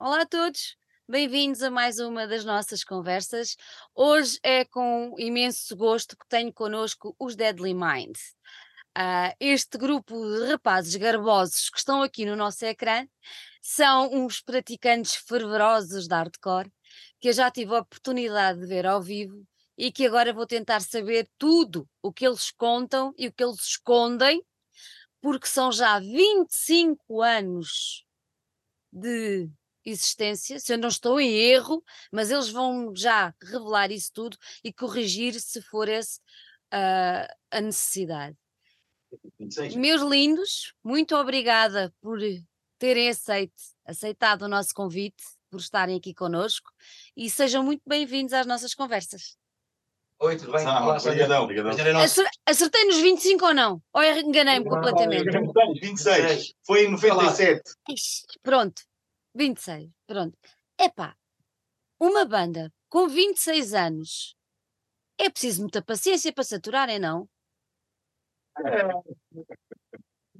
Olá a todos, bem-vindos a mais uma das nossas conversas. Hoje é com imenso gosto que tenho connosco os Deadly Mind. Uh, este grupo de rapazes garbosos que estão aqui no nosso ecrã são uns praticantes fervorosos de hardcore que eu já tive a oportunidade de ver ao vivo e que agora vou tentar saber tudo o que eles contam e o que eles escondem, porque são já 25 anos de existência, se eu não estou em erro, mas eles vão já revelar isso tudo e corrigir se for esse uh, a necessidade. 26. Meus lindos, muito obrigada por terem aceito, aceitado o nosso convite, por estarem aqui conosco e sejam muito bem-vindos às nossas conversas. Oi, tudo bem? Olá, obrigadão, obrigadão. Acertei nos 25 ou não? Ou enganei-me completamente? 26, foi em 97. Pronto, 26, pronto. Epá, uma banda com 26 anos é preciso muita paciência para saturarem, não? É,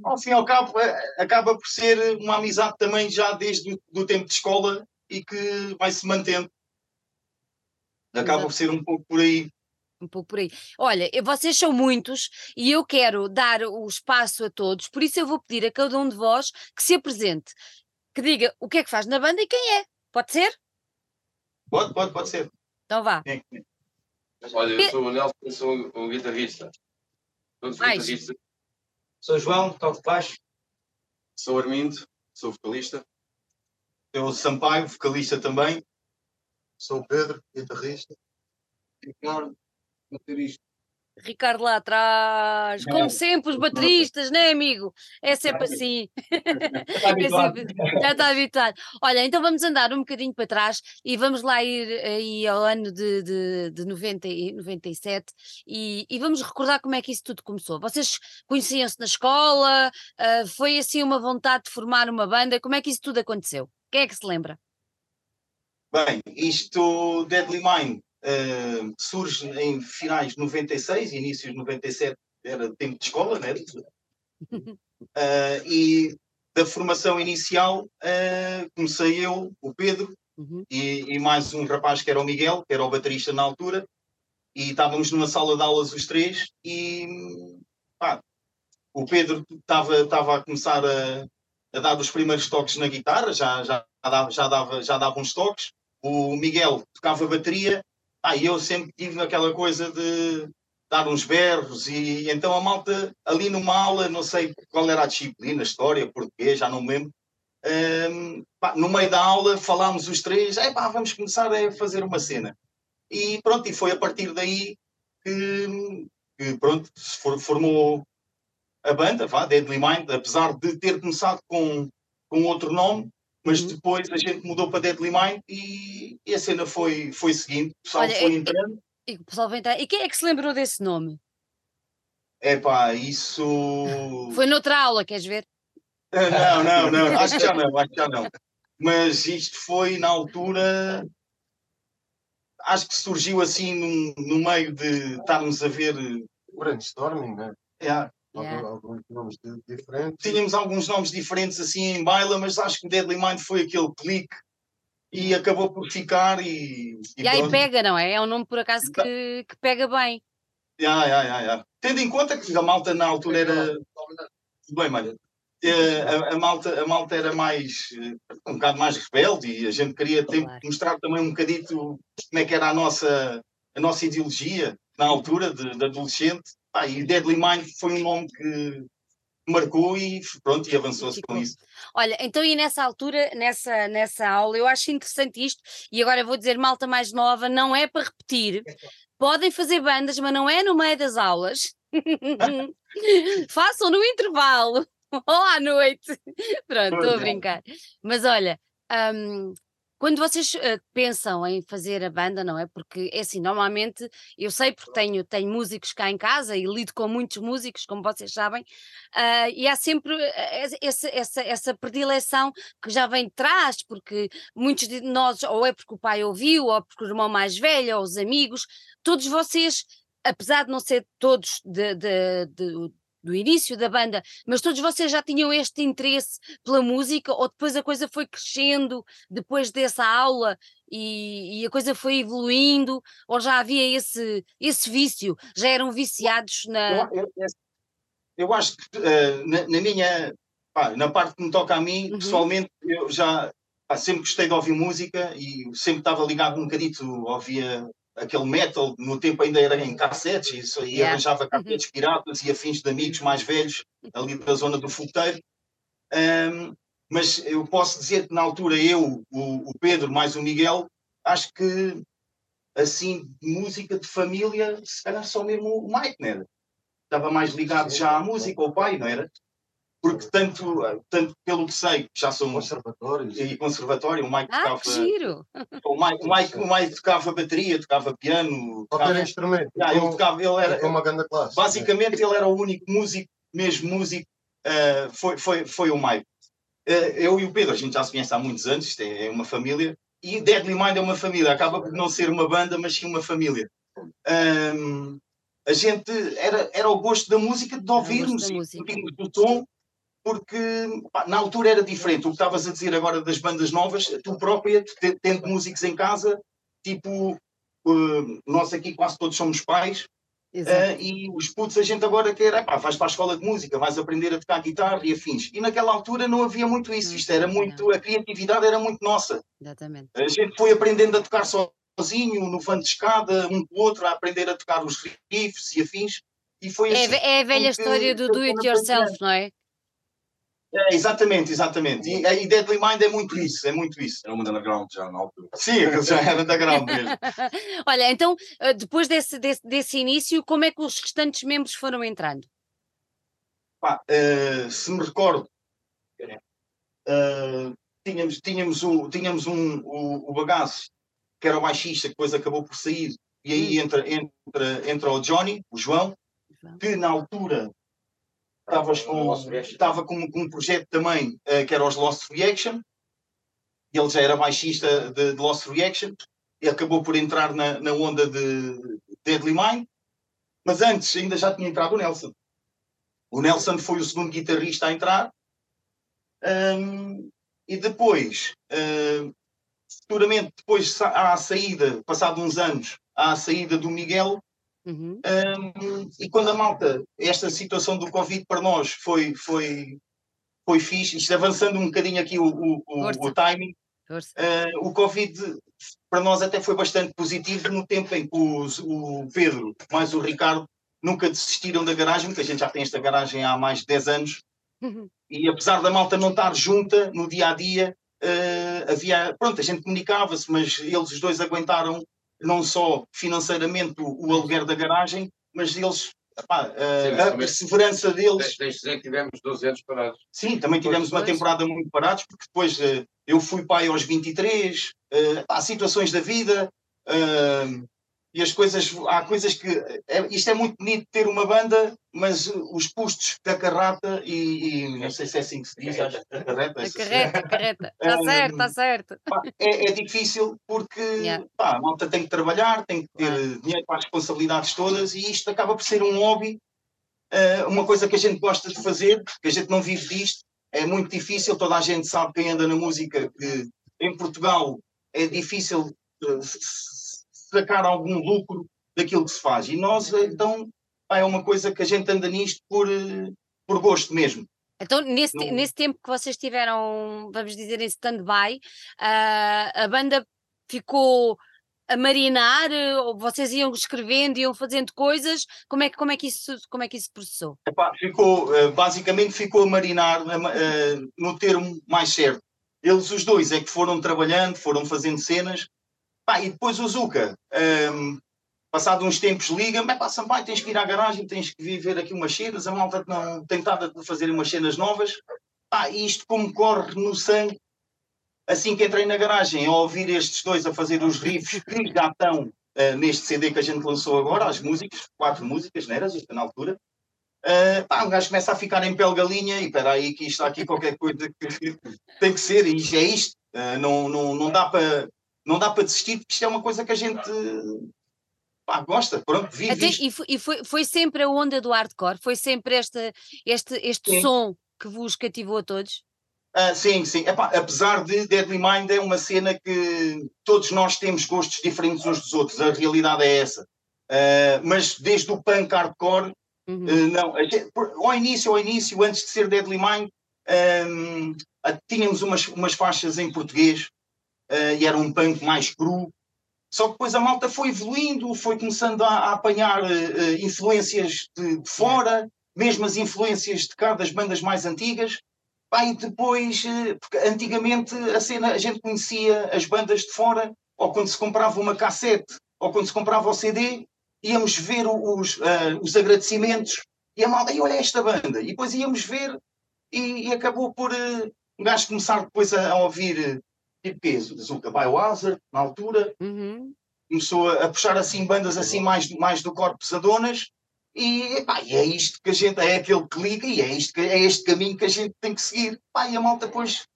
ao fim e ao cabo, é, acaba por ser uma amizade também já desde o tempo de escola e que vai se mantendo. Acaba Exato. por ser um pouco por aí. Um pouco por aí. Olha, vocês são muitos e eu quero dar o espaço a todos, por isso eu vou pedir a cada um de vós que se apresente que diga o que é que faz na banda e quem é. Pode ser? Pode, pode, pode ser. Então vá. Olha, eu sou o Nelson, sou o guitarrista. Todos guitarristas. Sou João, toco baixo. Sou Armindo, sou vocalista. Eu Sampaio, vocalista também. Sou Pedro, guitarrista. Ricardo, baterista. Ricardo lá atrás, como sempre, os bateristas, né, amigo? É sempre assim. Está é sempre... Já está habituado. Olha, então vamos andar um bocadinho para trás e vamos lá ir aí ao ano de, de, de 90 e 97 e, e vamos recordar como é que isso tudo começou. Vocês conheciam-se na escola? Uh, foi assim uma vontade de formar uma banda? Como é que isso tudo aconteceu? Quem é que se lembra? Bem, isto, Deadly Mind, uh, surge em finais de 96, inícios de 97, era tempo de escola, né? Uh, e da formação inicial uh, comecei eu, o Pedro, uhum. e, e, mais um rapaz que era o Miguel, que era o baterista na altura, e estávamos numa sala de aulas os três, e pá, o Pedro estava a começar a, a, dar os primeiros toques na guitarra, já, já, dava, já, dava, já dava uns toques, o Miguel tocava bateria ah, eu sempre tive aquela coisa de dar uns berros e então a malta ali numa aula, não sei qual era a disciplina, história, português, já não me lembro, um, pá, no meio da aula falámos os três, é pá, vamos começar a fazer uma cena. E pronto, e foi a partir daí que, que pronto, se for, formou a banda, vá, Deadly Mind, apesar de ter começado com, com outro nome, mas uhum. depois a gente mudou para Deadly Mind e, e a cena foi, foi seguindo, o pessoal Olha, foi entrando. E, e, o pessoal vai entrar. E quem é que se lembrou desse nome? É pá, isso. Foi noutra aula, queres ver? Não, não, não, acho que já não, acho que já não. Mas isto foi na altura. Acho que surgiu assim no, no meio de estarmos a ver. Brainstorming, né? É, Yeah. Alguns nomes diferentes. Tínhamos alguns nomes diferentes assim em baila, mas acho que Deadly Mind foi aquele clique e acabou por ficar e. E, e aí pega, não é? É um nome por acaso que, que pega bem. Yeah, yeah, yeah, yeah. Tendo em conta que a malta na altura era. Bem, Malha. Eh, a, a, malta, a malta era mais eh, um bocado mais rebelde e a gente queria ter, claro. mostrar também um bocadito como é que era a nossa, a nossa ideologia na altura de, de adolescente ah, e Deadly Mind foi um nome que marcou e pronto, e avançou-se com isso. Olha, então e nessa altura, nessa, nessa aula, eu acho interessante isto, e agora vou dizer malta mais nova, não é para repetir, podem fazer bandas, mas não é no meio das aulas. Façam no intervalo ou à noite. Pronto, estou a é. brincar. Mas olha, um, quando vocês uh, pensam em fazer a banda, não é? Porque é assim, normalmente eu sei porque tenho, tenho músicos cá em casa e lido com muitos músicos, como vocês sabem, uh, e há sempre eh, essa, essa, essa predileção que já vem de trás, porque muitos de nós, ou é porque o pai ouviu, ou porque o irmão mais velho, ou os amigos, todos vocês, apesar de não ser todos de, de, de do início da banda, mas todos vocês já tinham este interesse pela música ou depois a coisa foi crescendo depois dessa aula e, e a coisa foi evoluindo ou já havia esse, esse vício, já eram viciados na... Eu, eu, eu acho que uh, na, na, minha, pá, na parte que me toca a mim, uhum. pessoalmente, eu já pá, sempre gostei de ouvir música e sempre estava ligado um bocadito, ouvia aquele metal, no tempo ainda era em cassetes, e, isso, e yeah. arranjava uhum. cassetes piratas e afins de amigos mais velhos, ali da zona do futeiro. Um, mas eu posso dizer que na altura eu, o, o, Pedro, mais o Miguel, acho que assim, música de família, se calhar só mesmo o Mike, não era? Estava mais ligado já à música, o pai, não era? Porque tanto, tanto pelo que sei, já sou conservatório e conservatório, o Mike ah, tocava. Que giro. O Mike, o, Mike, o Mike tocava bateria, tocava piano. Qualquer tocava, instrumento. Yeah, ele, tocava, ele era. uma grande classe. Basicamente, ele era o único músico, mesmo músico, uh, foi, foi, foi o Mike. Uh, eu e o Pedro, a gente já se conhece há muitos anos, isto é, é uma família. E Deadly Mind é uma família, acaba por não ser uma banda, mas sim uma família. Um, a gente era, era o gosto da música, de ouvirmos, do som, porque pá, na altura era diferente. O que estavas a dizer agora das bandas novas, tu própria, tendo músicos em casa, tipo, uh, nós aqui quase todos somos pais, uh, e os putos a gente agora quer, epá, vais para a escola de música, vais aprender a tocar guitarra e afins. E naquela altura não havia muito isso, isto era muito, a criatividade era muito nossa. Exatamente. A gente foi aprendendo a tocar sozinho, no vão de escada, um com o outro, a aprender a tocar os riffs e afins. E foi é, assim, é a velha história do do it yourself, não é? É, exatamente, exatamente. E, e Deadly Mind é muito isso, é muito isso. Era uma underground já na altura. Sim, aquilo já era underground mesmo. Olha, então, eh, depois desse, desse, desse início, como é que os restantes membros foram entrando? Pá, uh, se me recordo, uh, tínhamos, tínhamos, o, tínhamos um, o, o bagaço, que era o baixista, que depois acabou por sair, e aí hum. entra, entra, entra o Johnny, o João, que na altura estavas com, estava com, com, um projeto também uh, que era os Lost Reaction, ele já era baixista de, de Lost Reaction, e acabou por entrar na, na onda de Deadly Mind, mas antes ainda já tinha entrado o Nelson. O Nelson foi o segundo guitarrista a entrar, um, e depois, uh, futuramente, depois há a saída, passado uns anos, há a saída do Miguel, Uhum. Um, e quando a malta, esta situação do Covid para nós foi, foi, foi fixe, isto avançando um bocadinho aqui o, o, o, o timing, uh, o Covid para nós até foi bastante positivo no tempo em que os, o Pedro mais o Ricardo nunca desistiram da garagem, porque a gente já tem esta garagem há mais de 10 anos, uhum. e apesar da malta não estar junta no dia a dia, uh, havia, pronto, a gente comunicava-se, mas eles os dois aguentaram não só financeiramente o, o aluguer da garagem, mas eles Epá, Sim, a perseverança deles. Tens de dizer que tivemos 12 anos parados. Sim, também tivemos uma temporada muito parados, porque depois uh, eu fui pai aos 23, uh, há situações da vida, uh, e as coisas, há coisas que. É, isto é muito bonito ter uma banda, mas os custos da carrata e, e não sei se é assim que se diz, a carreta. A carreta, a carreta. Está certo, está certo. É, é, difícil porque yeah. pá, a malta tem que trabalhar, tem que ter ah. dinheiro para as responsabilidades todas e isto acaba por ser um hobby, uh, uma coisa que a gente gosta de fazer, que a gente não vive disto. É muito difícil, toda a gente sabe quem anda na música que em Portugal é difícil uh, sacar algum lucro daquilo que se faz. E nós, então, é uma coisa que a gente anda nisto por, eh, por gosto mesmo. Então, nesse, nesse tempo que vocês tiveram, vamos dizer, em stand-by, uh, a banda ficou a marinar, ou vocês iam escrevendo, iam fazendo coisas, como é que, como é que, isso, como é que isso processou? Epá, ficou, eh, basicamente ficou a marinar uh, no termo mais certo. Eles os dois é que foram trabalhando, foram fazendo cenas, Pá, e depois o Zuka, um, passado uns tempos, liga-me: pá, Sampaio, tens que ir à garagem, tens que vir ver aqui umas cenas. A malta não tem fazer umas cenas novas. Pá, isto como corre no sangue. Assim que entrei na garagem, a ouvir estes dois a fazer os riffs que já estão uh, neste CD que a gente lançou agora, as músicas, quatro músicas, não era? Na altura. Uh, pá, um gajo começa a ficar em pele galinha e espera aí que isto aqui qualquer coisa que tem que ser, e é isto. Uh, não, não, não dá para não dá para desistir, porque isto é uma coisa que a gente pá, gosta, pronto, vive Até, e foi, e foi, foi sempre a onda do hardcore? Foi sempre este, este, este Sim. som que vos cativou a todos? Ah, sim, sim. Epá, apesar de Deadly Mind é uma cena que todos nós temos gostos diferentes uns dos outros, a realidade é essa. Ah, mas desde o punk hardcore, Uhum. Uh, não, a gente- por- ao início, ao início, antes de ser Deadly Mind, um, ah, tínhamos umas, umas faixas em português uh, e era um punk mais cru. Só que depois a malta foi evoluindo, foi começando a, a apanhar uh, uh, influências de, de fora, mesmo as influências de cá das bandas mais antigas. Pá, e depois, uh, porque antigamente a cena, a gente conhecia as bandas de fora, ou quando se comprava uma cassete, ou quando se comprava o CD, íamos ver os, ah, os agradecimentos e a malta, e olha esta banda, e depois íamos ver e, e acabou por uh, um gajo começar depois a, a ouvir uh, tipo que Zuka Biohazard, na altura, Uhum. começou a, puxar assim bandas assim mais, mais do corpo pesadonas e, epá, e é isto que a gente, é aquele que liga e é, isto é este caminho que a gente tem que seguir. E a malta depois,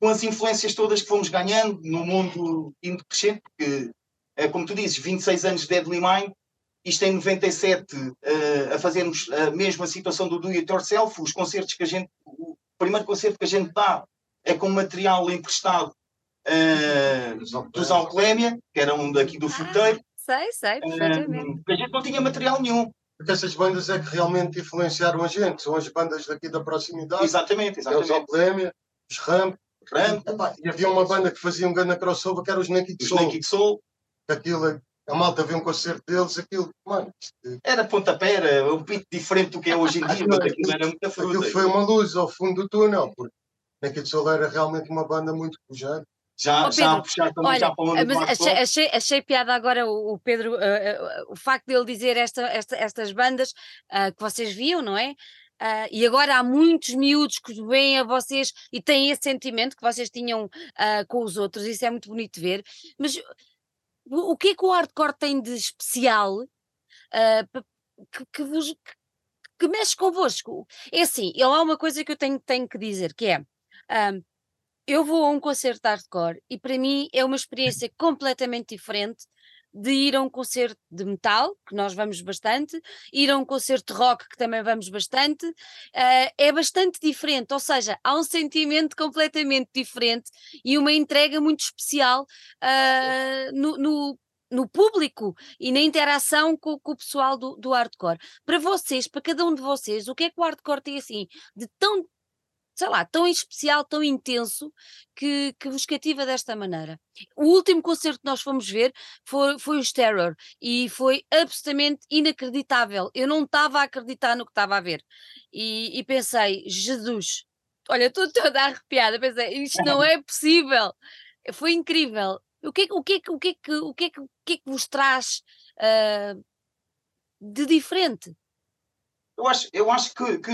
com as influências todas que fomos ganhando no mundo indo crescendo, porque é como tu dizes, 26 anos de Deadly Mind, isto em 97, eh, a fazermos a mesma situação do Do It Yourself, os concertos que a gente, o primeiro concerto que a gente dá é com material emprestado eh, dos Alclémia, que era um daqui do Fruteiro, Sei, sei, perfeitamente. que a gente não tinha material nenhum. Porque essas bandas é que realmente influenciaram a gente. São as bandas daqui da proximidade. Exatamente, É os exatamente. Alplémia, os Ramp. Ramp, E havia uma banda que fazia um grande crossover que era os Naked os Soul. Naked Soul, Aquilo, é- a malta vê um concerto deles, aquilo, mano, isto- era pontapé, era um pito diferente do que é hoje em dia, mas aquilo era muita fruta. aquilo foi uma luz ao fundo do túnel. Porque Naked Soul era realmente uma banda muito pujante. Já, Ó, já a Pedro, puxar também Olha, já para onde mas achei, achei, achei piada agora o, o Pedro, ah, ah, o facto dele dizer esta, esta- estas bandas ah, que vocês viam, não é? Ah, e agora há muitos miúdos que veem a vocês e têm esse sentimento que vocês tinham ah, com os outros, isso é muito bonito de ver. Mas o, o que é que o hardcore tem de especial pa- que, que vos que, mexe convosco? É assim, há uma coisa que eu tenho, tenho que dizer, que é. ah, eu vou a um concerto de hardcore e para mim é uma experiência completamente diferente de ir a um concerto de metal, que nós vamos bastante, ir a um concerto de rock, que também vamos bastante, eh, é bastante diferente, ou seja, há um sentimento completamente diferente e uma entrega muito especial ah, no, no- no público e na interação com, com o pessoal do, do hardcore. Para vocês, para cada um de vocês, o que é que o hardcore tem assim de tão sei lá, tão especial, tão intenso, que, que vos cativa desta maneira. O último concerto que nós fomos ver foi, foi o Terror e foi absolutamente inacreditável. Eu não estava a acreditar no que estava a ver. E, e pensei, Jesus, olha, estou toda arrepiada, pensei, isto não é possível. Foi incrível. O que, é que- o, que, é que- o, que, é que, o, que, é o que que vos traz ah, de diferente? Eu acho, eu acho que, que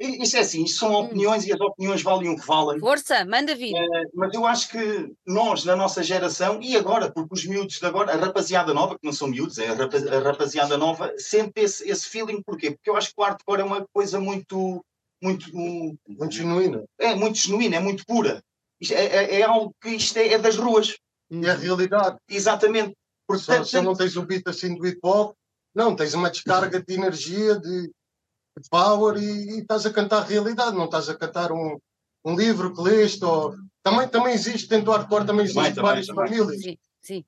isso é assim, isto são opiniões e as opiniões valem o que valem. Força, manda vir. Mas eu acho que nós, na nossa geração, e agora, porque os miúdos de agora, a rapaziada nova, que não são miúdos, é a, rapa- a rapaziada nova, sente esse, esse feeling, porquê? Porque eu acho que o hardcore é uma coisa muito, muito, Muito genuína. é muito genuína, é muito pura. Isto é, é- é algo que isto é, é das ruas, E é a realidade. exatamente. Porque só, se não tens o beat assim do hip hop, não, tens uma descarga de energia, de power e, e estás a cantar a realidade, não estás a cantar um, um livro que leste. Ou... Também, também existe, dentro do hardcore também existe Também, várias também. famílias. Sim, sim.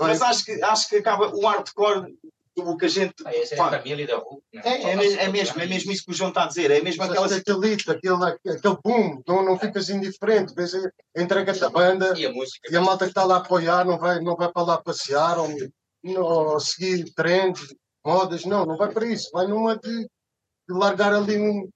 Mas acho que, acho que acaba o hardcore, o que a gente. Ah, é pá, família da rua. é, é, mes- é mesmo, é mesmo isso que o João está a dizer, é mesmo aquela aquele hit, aquele, aquele boom, não, não ficas indiferente, vês a- entrega-te a banda E a música. e a malta que está lá a apoiar não vai, não vai para lá passear ou, ou seguir trends, modas, não, não vai para isso, vai numa de, de largar ali um.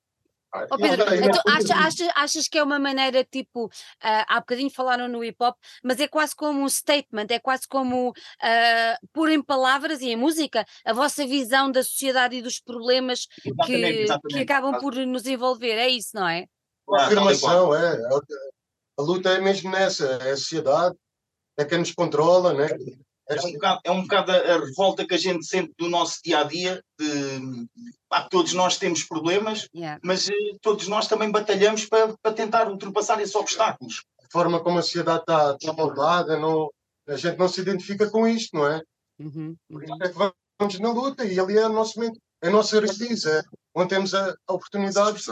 Ó Pedro, então, não, acha- acha- achas que é uma maneira tipo, ah, há bocadinho falaram no hip hop, mas é quase como um statement, é quase como ah, pôr em palavras e em música a vossa visão da sociedade e dos problemas que, Exatamente, que exatamente. acabam por nos envolver, é isso, não é? Ah, afirmação, é. A luta é mesmo nessa, é a sociedade, é quem nos controla, né? É, um, bocado, é um bocado a, a revolta que a gente sente do nosso dia a dia. De, pá, todos nós temos problemas, Yeah. mas eh, todos nós também batalhamos para, para tentar ultrapassar esses obstáculos. a forma como a sociedade está, está montada, não, a gente não se identifica com isto, não é? Uhum, uhum. é que vamos na luta e ali é o nosso é a nossa raiz, é onde temos a, a oportunidade.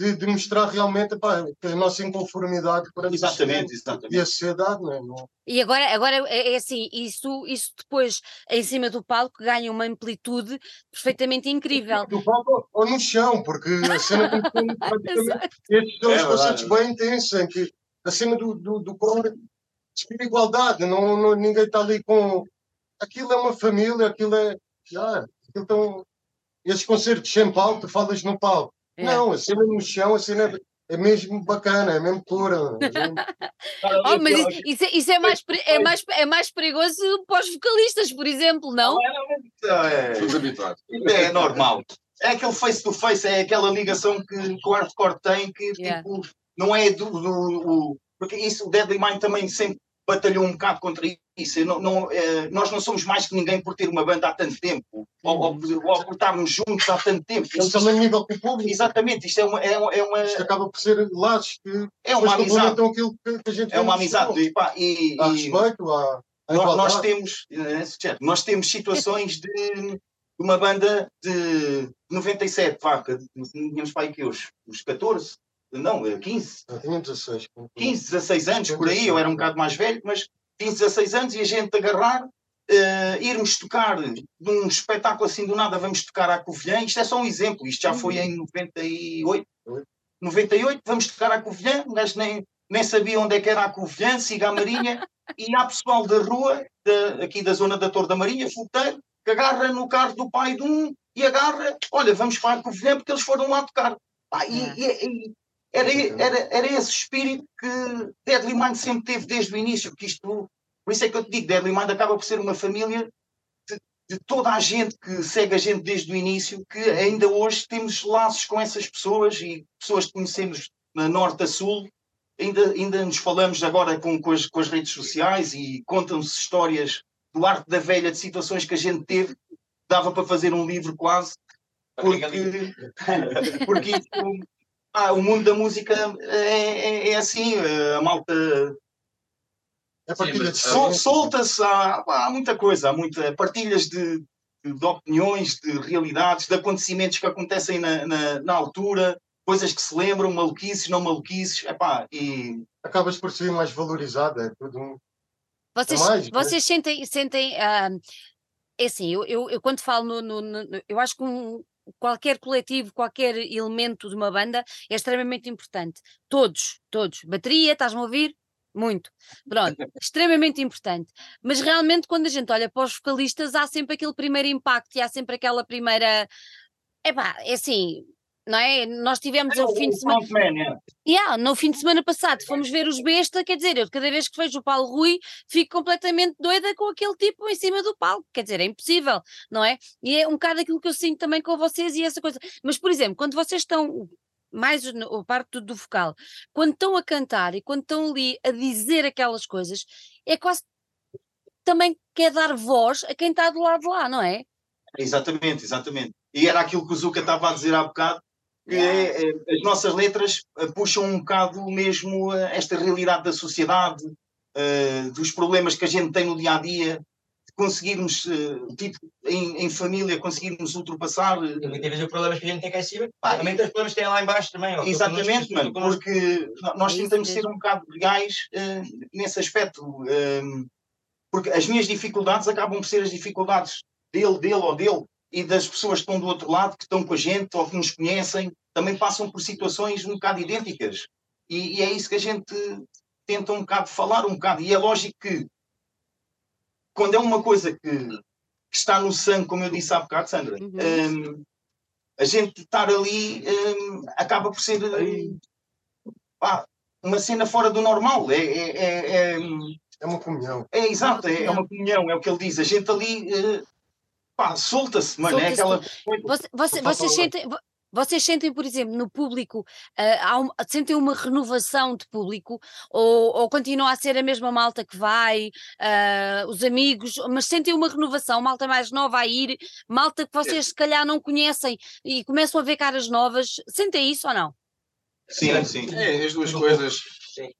De, de mostrar realmente que a nossa inconformidade perante o Exatamente, exatamente. e a sociedade. Não é? Não- E agora, agora é, é assim, isso, isso depois em cima do palco ganha uma amplitude perfeitamente incrível. do palco ou no chão, porque a cena tem estes são É os verdade, conceitos é bem intensos, em que a cena do, do, do coro despira igualdade, não, não, ninguém está ali com. Aquilo é uma família, aquilo é. Já, aquilo tão... Esses concertos sem palco, tu falas no palco. É. Não, a cena no chão, a cena é, é mesmo bacana, é mesmo pura. Oh, mas isso, isso é, isso é mais, é, mais, é mais perigoso para os vocalistas, por exemplo, não? É, habituados. é normal. É aquele face to face, é aquela ligação que, que o hardcore tem que Yeah. tipo, não é do, do- o- porque isso o Deadly Mind também sempre batalhou um bocado contra isso. Não, não, eh, nós não somos mais que ninguém por ter uma banda há tanto tempo, ou, ou, ou por estarmos juntos há tanto tempo. Isto- ao mesmo nível que o público. exatamente, isto é uma, é, é uma, Isto acaba por ser laços que é uma amizade. aquilo que, a gente É uma no amizade. E, pá, e- Há respeito, há, nós, nós temos eh, certo, nós temos situações de uma banda de 97, vá, que tínhamos para aí que os, os 14, não, eh, 15, Eu tinha 16. 15, 16 anos, por aí, eu era um bocado mais velho, mas 15, 16 anos e a gente agarrar, eh, irmos tocar num espetáculo assim do nada, vamos tocar à Covilhã, isto é só um exemplo, isto já foi em 98, 98, vamos tocar à Covilhã, o gajo nem, nem sabia onde é que era a Covilhã, siga a Marinha, e há pessoal da rua, da- aqui da zona da Torre da Marinha, fogueteiro, que agarra no carro do pai de um e agarra, olha, vamos para a Covilhã porque eles foram lá tocar. Ah, e, É. e- e era, era, era esse espírito que Deadly Mind sempre teve desde o início, que isto, por isso é que eu te digo, Deadly Mind acaba por ser uma família de, de toda a gente que segue a gente desde o início, que ainda hoje temos laços com essas pessoas e pessoas que conhecemos na norte a sul, ainda, ainda nos falamos agora com, com, as, com as redes sociais e contam-se histórias do arte da velha de situações que a gente teve, dava para fazer um livro quase, porque, porque isto- ah, o mundo da música é, é- é assim, eh, a malta É partilha sol- solta-se, há, há muita coisa, há muita partilhas de, de- de opiniões, de realidades, de acontecimentos que acontecem na, na, na altura, coisas que se lembram, maluquices, não maluquices, epá, e Acabas por ser mais valorizado. É tudo um... Vocês, mais, né? vocês sentem, sentem ah, é assim, eu, eu, eu quando falo no, no- no- eu acho que um- qualquer coletivo, qualquer elemento de uma banda é extremamente importante. Todos, todos. Bateria, estás-me a ouvir? Muito. Pronto, extremamente importante. Mas realmente, quando a gente olha para os vocalistas, há sempre aquele primeiro impacto e há sempre aquela primeira. Epá, é assim, não é? Nós tivemos o fim de semana. é. Yeah, no fim de semana passado fomos ver os Besta, quer dizer, eu cada vez que vejo o Paulo Rui fico completamente doida com aquele tipo em cima do palco, quer dizer, é impossível, não é? E é um bocado aquilo que eu sinto também com vocês e essa coisa. Mas, por exemplo, quando vocês estão, mais a parte do, do vocal, quando estão a cantar e quando estão ali a dizer aquelas coisas, é quase também quer dar voz a quem está do lado de lá, não é? Exatamente, exatamente. E era aquilo que o Zuka estava a dizer há bocado, que é, é, as nossas letras eh, puxam um bocado mesmo eh, esta realidade da sociedade, eh, dos problemas que a gente tem no dia a dia, de conseguirmos, eh, tipo, em, em família, conseguirmos ultrapassar. eh, E muitas vezes os problemas que a gente tem cá em cima, Pá, também tem os problemas que tem lá em baixo também. Exatamente, mano, porque nós É tentamos ser um bocado legais eh, nesse aspecto. eh, porque as minhas dificuldades acabam por ser as dificuldades dele, dele ou dele, e das pessoas que estão do outro lado, que estão com a gente ou que nos conhecem, também passam por situações um bocado idênticas. E, e é isso que a gente tenta um bocado falar, um bocado. E é lógico que quando é uma coisa que, que está no sangue, como eu disse há bocado, Sandra, Uhum. hum, a gente estar ali hum, acaba por ser hum, pá, uma cena fora do normal. É, é, é, é, É uma comunhão. é exato, é, é comunhão. uma comunhão, é o que ele diz. A gente ali pá, solta-se, mano. É Solta-se aquela Você- você- vocês, sentem, vocês sentem, por exemplo, no público, há um- sentem uma renovação de público ou, ou continua a ser a mesma malta que vai, ah, os amigos, mas sentem uma renovação, malta mais nova a ir, malta que vocês se calhar não conhecem e começam a ver caras novas, sentem isso ou não? Sim, sim. É, as duas coisas.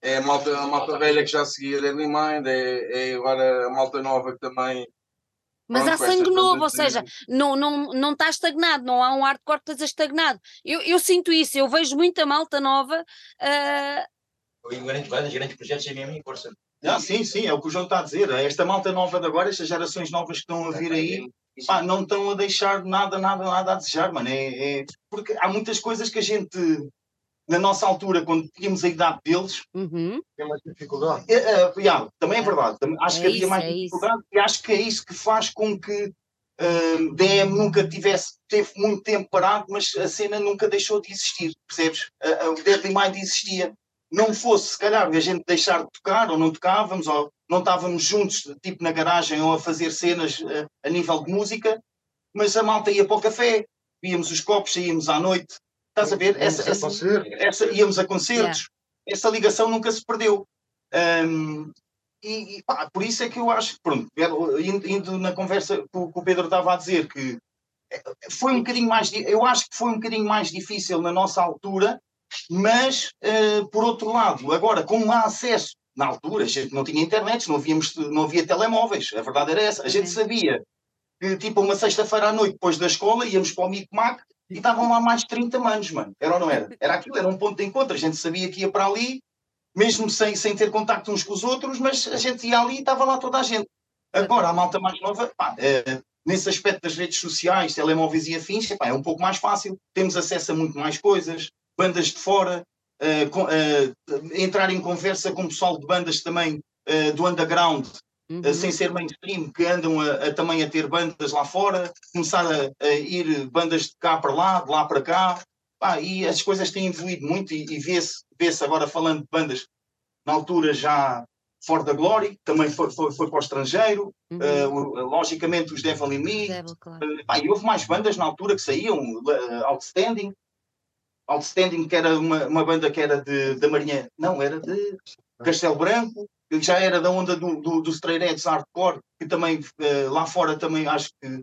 É a malta, a malta velha que já seguia Deadly Mind, é, é agora a malta nova que também Mas Pronto, há sangue novo, ou seja, não, não, não está estagnado, não há um hardcore que esteja estagnado. Eu, eu sinto isso, eu vejo muita malta nova. ah, E grandes bandas, grandes projetos sem mesmo força. Ah, sim, sim, é o que o João está a dizer. Esta malta nova de agora, estas gerações novas que estão a vir aí, pá, não estão a deixar nada, nada, nada a desejar, mano. É, é- Porque há muitas coisas que a gente, na nossa altura, quando tínhamos a idade deles, uhum, Tem mais dificuldade. é, é, yeah, também é verdade. Também Acho É que havia isso, mais é isso. dificuldade e acho que é isso que faz com que hum, DM nunca tivesse, teve muito tempo parado, mas a cena nunca deixou de existir, percebes? A- O Deadly Mind existia. Não fosse, se calhar, a gente deixar de tocar, ou não tocávamos, ou não estávamos juntos, tipo na garagem, ou a fazer cenas eh, a nível de música, mas a malta ia para o café, víamos os copos, saíamos à noite. Estás a ver? Essa, a essa, essa- íamos a concertos, essa ligação nunca se perdeu. Ahm, e, e, pá, por isso é que eu acho que, pronto, indo, indo na conversa que o, que o Pedro estava a dizer, que eh, foi um bocadinho mais, eu acho que foi um bocadinho mais difícil na nossa altura, mas, eh, por outro lado, agora, como há acesso, na altura, a gente não tinha internet, não, havíamos, não havia telemóveis, a verdade era essa, a gente sabia que, tipo, uma sexta-feira à noite, depois da escola, íamos para o Mic Mac e estavam lá mais de 30 manos, mano. Era ou não era? Era aquilo, era um ponto de encontro. A gente sabia que ia para ali, mesmo sem, sem ter contacto uns com os outros, mas a gente ia ali e estava lá toda a gente. Agora, a malta mais nova, pá, eh, nesse aspecto das redes sociais, telemóveis e afins, pá, é um pouco mais fácil. Temos acesso a muito mais coisas, bandas de fora, eh, com- eh, entrar em conversa com o pessoal de bandas também do underground, uhum. sem ser mainstream, que andam a, a também a ter bandas lá fora, começar a, a ir bandas de cá para lá, de lá para cá, pá, e as coisas têm evoluído muito e, e vê-se vê agora falando de bandas na altura já fora da Glory, também foi, foi, foi para o estrangeiro, uhum. o- logicamente os Devil in Me, Devil, claro. eh, pá, e houve mais bandas na altura que saíam, eh, Outstanding, Outstanding que era uma, uma banda que era de, da Marinha, não, era de Castelo Branco, que já era da onda do, do, do Stray Reds Hardcore, que também eh, lá fora também acho que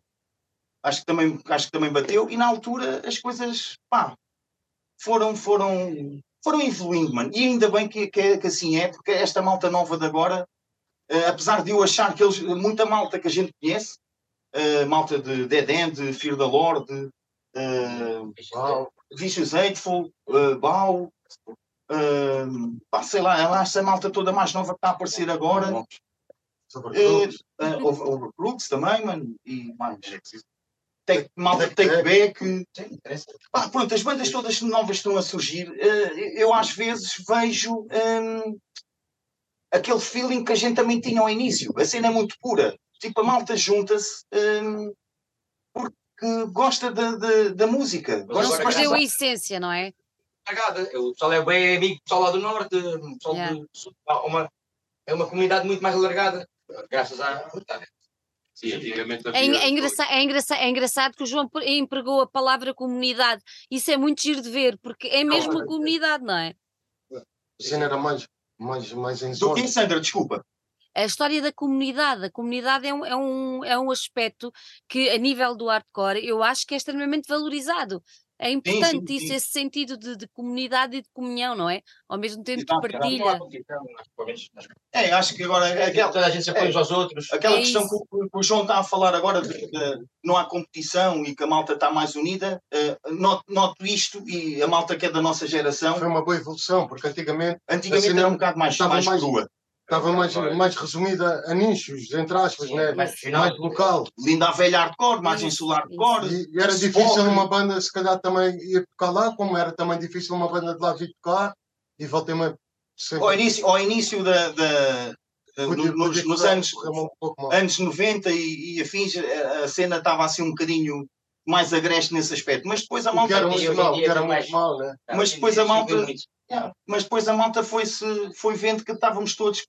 acho que também acho que também bateu, e na altura as coisas pá, foram, foram, foram evoluindo, mano. E ainda bem que, que, que assim é, porque esta malta nova de agora, eh, apesar de eu achar que eles, muita malta que a gente conhece, eh, malta de Dead End, Fear the Lord, Uau. Vicious Hateful, uh, Bau, uh, pá, sei lá, essa malta toda mais nova que está a aparecer agora, Sobre eh, todos. uh, Overbrooks também, mano, e mais. Take, malta de Take Take Back, Sim, interessa. pá, pronto, as bandas todas novas estão a surgir. eh, eu às vezes vejo hum, aquele feeling que a gente também tinha ao início. A cena é muito pura. Tipo, a malta junta-se hum, porque gosta da, da, da música. Mas Não Gosta de perdeu a essência, não é? Cagada. O pessoal é bem amigo do pessoal lá do norte, o pessoal Yeah. do sul. Uma, é uma comunidade muito mais alargada, graças à. Sim, antigamente É, havia. é, engraça- é engraça- é engraçado que o João pre- empregou a palavra comunidade. Isso é muito giro de ver, porque é mesmo uma comunidade, não é? A cena era mais, mais, mais em Do que Sandra, desculpa. A história da comunidade. A comunidade é um, é, um, é um aspecto que, a nível do hardcore, eu acho que é extremamente valorizado. É importante isso, sim. esse sentido de, de comunidade e de comunhão, não é? Ao mesmo tempo de Exato, partilha. É, acho que agora é aquela, Toda a gente se apoia uns aos outros. aquela É questão isso. que o, que o João está a falar agora de, de não há competição e que a malta está mais unida. eh, noto, noto isto e a malta que é da nossa geração, Foi uma boa evolução, porque antigamente antigamente assim, era um bocado mais, mais, mais- crua. Estava mais, mais resumida a nichos, entre aspas, Sim, né? mais mais local. Linda a velha hardcore, solar isso. hardcore. E, e era Spock. difícil uma banda, se calhar, também ir tocar lá, como era também difícil uma banda de lá vir tocar, e voltei-me sempre. Ao início, ao início da, da- no- nos, podia nos anos, um mal. anos 90 e, e afins, a, a cena estava assim um bocadinho mais agreste nesse aspecto. Mas depois a O que malta. era muito mal, que era mais- muito mal, né? Mas depois a malta- Yeah, mas depois a malta foi, -se, foi vendo que estávamos todos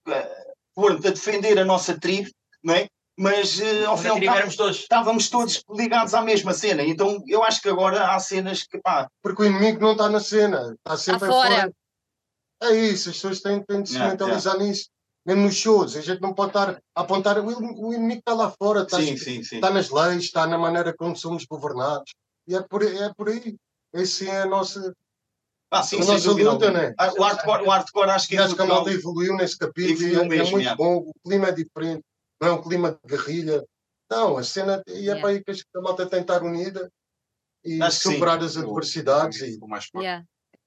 pronto, a defender a nossa tribo, não é? Mas eh, ao fim e ao cabo éramos todos. estávamos todos ligados à mesma cena. Então eu acho que agora há cenas que pá, Porque o inimigo não está na cena, está sempre Está fora. fora. É isso, as pessoas têm, têm de se Yeah, mentalizar nisso. Mesmo nos shows, a gente não pode estar a apontar. O, o inimigo está lá fora, está, sim, sim, sim. está nas leis, está na maneira como somos governados. E é por, é por aí. Esse é a nossa, Ah, sim, a nossa luta, alguma. né? Ah, O hardcore, o hardcore acho que E é acho que a malta evoluiu nesse capítulo e Evoluiu é, é muito yeah. bom. O clima é diferente, não é um clima de guerrilha, Não, a cena, e é Yeah. para aí que a malta tem de estar unida e Acho que sim. superar as adversidades. E, Ficou mais forte. Yeah.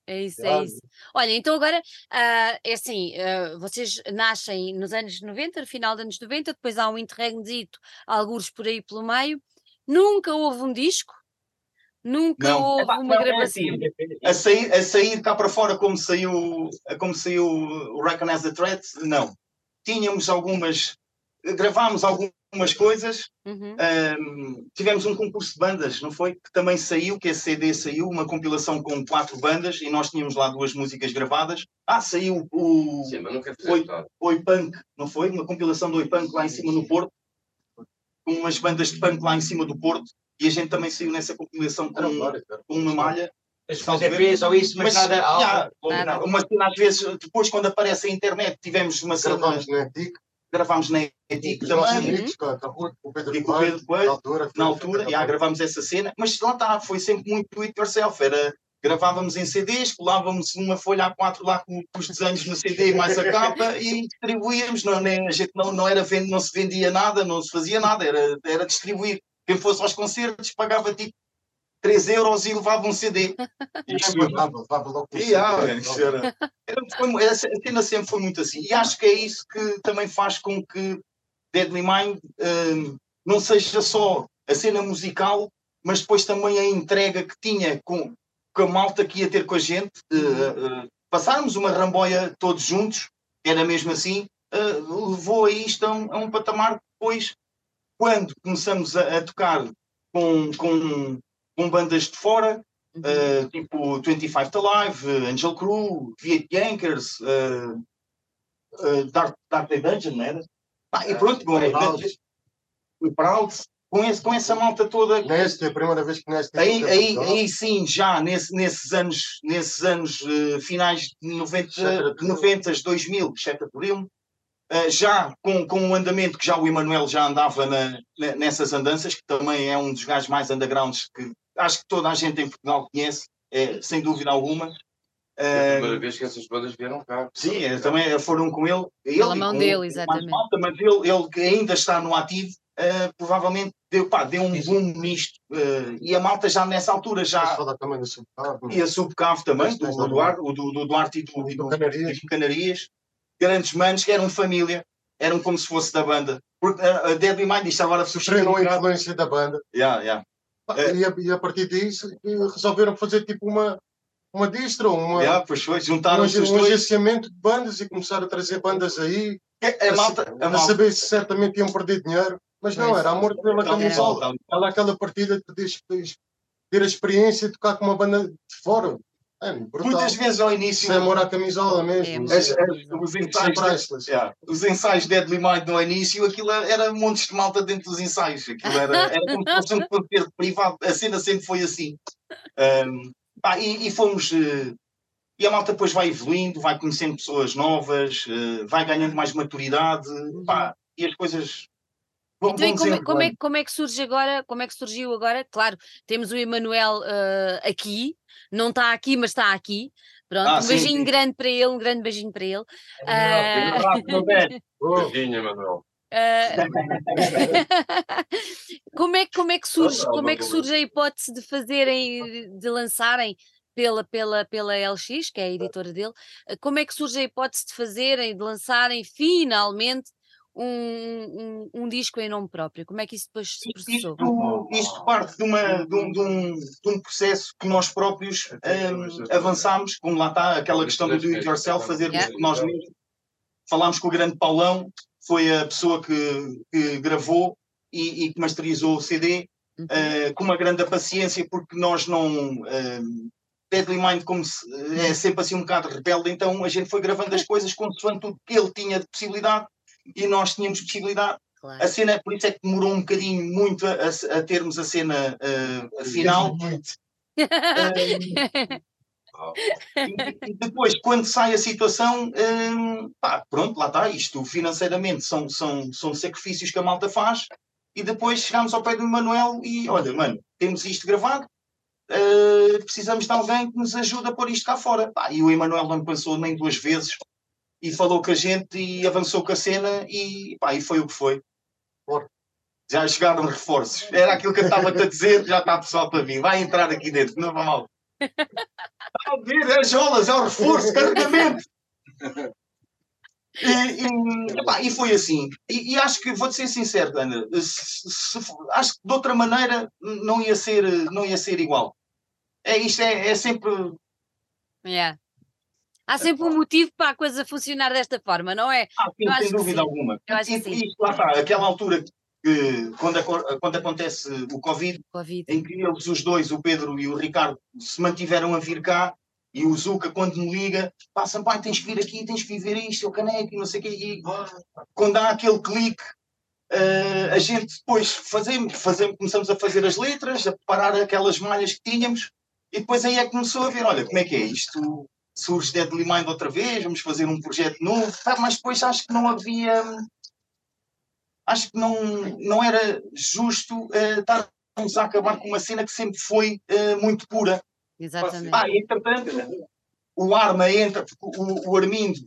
É isso, é isso. Olha, então agora, ah, é assim, ah, vocês nascem nos anos 90, no final dos anos 90, depois há um interregnozito, algures por aí pelo meio. Nunca houve um disco? Nunca Não. houve Epá, uma não, é gravação? assim, A sair, a sair cá para fora como saiu, como saiu o Recognize the Threat, não. Tínhamos algumas, gravámos algumas coisas, Uhum. Ahm, tivemos um concurso de bandas, não foi? Que também saiu, que esse CD saiu, uma compilação com quatro bandas e nós tínhamos lá duas músicas gravadas. Ah, saiu o Sim, mas nunca Oi. fizeste nada. Oi Punk, não foi? Uma compilação do Oi Punk lá em cima no Porto, com umas bandas de punk lá em cima do Porto e a gente também saiu nessa compilação com, com uma malha. fazer EPs ou isso, mas, Mas, nada. já, Nada. uma cena às vezes, depois quando aparece a internet, tivemos uma cena, Gravámos na ETIC, gravámos na ETIC também, amigos, com o Pedro E Coelho, na altura. na altura, já gravámos essa cena, mas lá está, foi sempre muito do it yourself, era, gravávamos em CDs, colávamos uma folha A4 lá com, com os desenhos no CD mais a capa e distribuíamos, não, nem, a gente não, não, era vend, não se vendia nada, não se fazia nada, era, era distribuir. Quem fosse aos concertos pagava tipo 3 euros e levava um CD. Isto- Levava, levava logo com o e, ah, CD, era- foi- a cena sempre foi muito assim. E acho que é isso que também faz com que Deadly Mind hum, não seja só a cena musical, mas depois também a entrega que tinha com, com a malta que ia ter com a gente. eh, eh, passarmos uma ramboia todos juntos, era mesmo assim, eh, levou a isto a um, a um patamar que depois, quando começamos a, a tocar com, com, com bandas de fora, Uhum. Uh, tipo 25 to Live, uh, Angel Crew, Viet Yankers, uh, uh, Dark, Dark Day Dungeon, não era? Ah, e pronto, agora Proud. o Proud, com, esse, com essa malta toda. Neste, é a primeira vez que neste. Aí, aí, aí sim, já nesse, nesses anos, nesses anos uh, finais de 90, Exceto de 90 2000, exceto por ele, uh, já com, com o andamento que já o Emanuel já andava na, na- nessas andanças, que também é um dos gajos mais undergrounds que acho que toda a gente em Portugal conhece, é, sem dúvida alguma. Foi a primeira Uh, vez que essas bandas vieram cá. sim, é, também foram com ele. ele Pela mão com- dele, exatamente. malta, mas ele, ele que ainda está no ativo, uh, provavelmente deu, pá, deu um boom nisto. uh, e a malta já nessa altura já. falar também do Subcavo. E a Subcave também, do, do, do, do Duarte e do, e do, Canarias. Grandes manos que eram família, eram como se fosse da banda. Porque a, a Deadly Mind, isto agora Sofreram a influência da banda. Yeah, yeah. É. E, a, e a partir disso eh, resolveram fazer tipo uma, uma distro, uma, Yeah, pois foi, um, juntaram-se os um dois. agenciamento de bandas e começaram a trazer bandas aí, A, a malta, a a malta, saber se certamente iam perder dinheiro, mas não, era amor pela camisola. Ela aquela partilha de poderes ter a experiência de tocar com uma banda de fora. É, brutal. Muitas vezes ao início, é amor à camisola mesmo. É, as- Isso as- os é ensaios, yeah, os ensaios Deadly Mind no início, aquilo era montes de malta dentro dos ensaios. Aquilo era, era como se fosse um concerto privado. A cena sempre foi assim. Um, pá, e, e fomos. eh, e a malta depois vai evoluindo, vai conhecendo pessoas novas, eh, vai ganhando mais maturidade, pá, e as coisas vão, Então, como, é- como, é, desenrolando. como é que surge agora? Como é que surgiu agora? Claro, temos o Emanuel eh, aqui, não está aqui, mas está aqui. Pronto, Ah, um beijinho sim. grande para ele, um grande beijinho para ele. Ah, Beijinho, Manuel. Ah, como, é, que- como é que surge, Ah, como é que surge a hipótese de fazerem, de lançarem pela, pela, pela LX, que é a editora dele, ah, como é que surge a hipótese de fazerem, de lançarem finalmente um, um, um disco em nome próprio? Como é que isso depois se processou? Isto, isto parte de, uma, de, um, de, um, de um processo que nós próprios hum, avançámos, como lá está aquela questão do do it yourself, fazermos Yeah. nós mesmos. Falámos com o grande Paulão, foi a pessoa que, que gravou e, e que masterizou o CD, Uhum. eh, com uma grande paciência, porque nós não. hum, Deadly Mind, como se- é sempre assim um bocado rebelde, então a gente foi gravando as coisas consoante tudo que ele tinha de possibilidade e nós tínhamos possibilidade. Claro. A cena, por isso é que demorou um bocadinho muito a, a- a termos a cena eh, final. Eh, e, depois, quando sai a situação, eh, pá, pronto, lá está isto. Financeiramente são, são, são sacrifícios que a malta faz. E depois chegamos ao pé do Manuel e olha, mano, temos isto gravado. eh, precisamos de alguém que nos ajude a pôr isto cá fora. Pá, e o Emanuel não pensou nem duas vezes e falou com a gente e avançou com a cena e, pá, e foi o que foi. Já chegaram reforços. Era aquilo que eu estava-te a dizer, já está pessoal para vir. Vai entrar aqui dentro, não vai mal. Está a ver, é jolas, é o reforço, carregamento. E, e, epá, e foi assim. E, e acho que, vou-te ser sincero, Ana, se- se- acho que de outra maneira não ia ser, não ia ser igual. É isto, é, é sempre. Yeah. Há sempre um motivo para a coisa funcionar desta forma, não é? Ah, sim, sem que dúvida sim. alguma. Eu acho que E- sim. e isto lá está, aquela altura que, quando, quando acontece o Covid, Covid. em que eles, os dois, o Pedro e o Ricardo, se mantiveram a vir cá, e o Zuca, quando me liga, passa, pai, tens que vir aqui, tens que viver isto, eu caneco, não sei o quê, e quando há aquele clique, eh, a gente depois fazemos, fazemos, começamos a fazer as letras, a preparar aquelas malhas que tínhamos, e depois aí é que começou a ver, olha, como é que é isto? Surge Deadly Mind outra vez, vamos fazer um projeto novo, Pá, mas depois acho que não havia, acho que não, não era justo eh, estarmos a acabar com uma cena que sempre foi eh, muito pura. Exatamente. Ah, e, entretanto, o Arma entra, porque o, o Armindo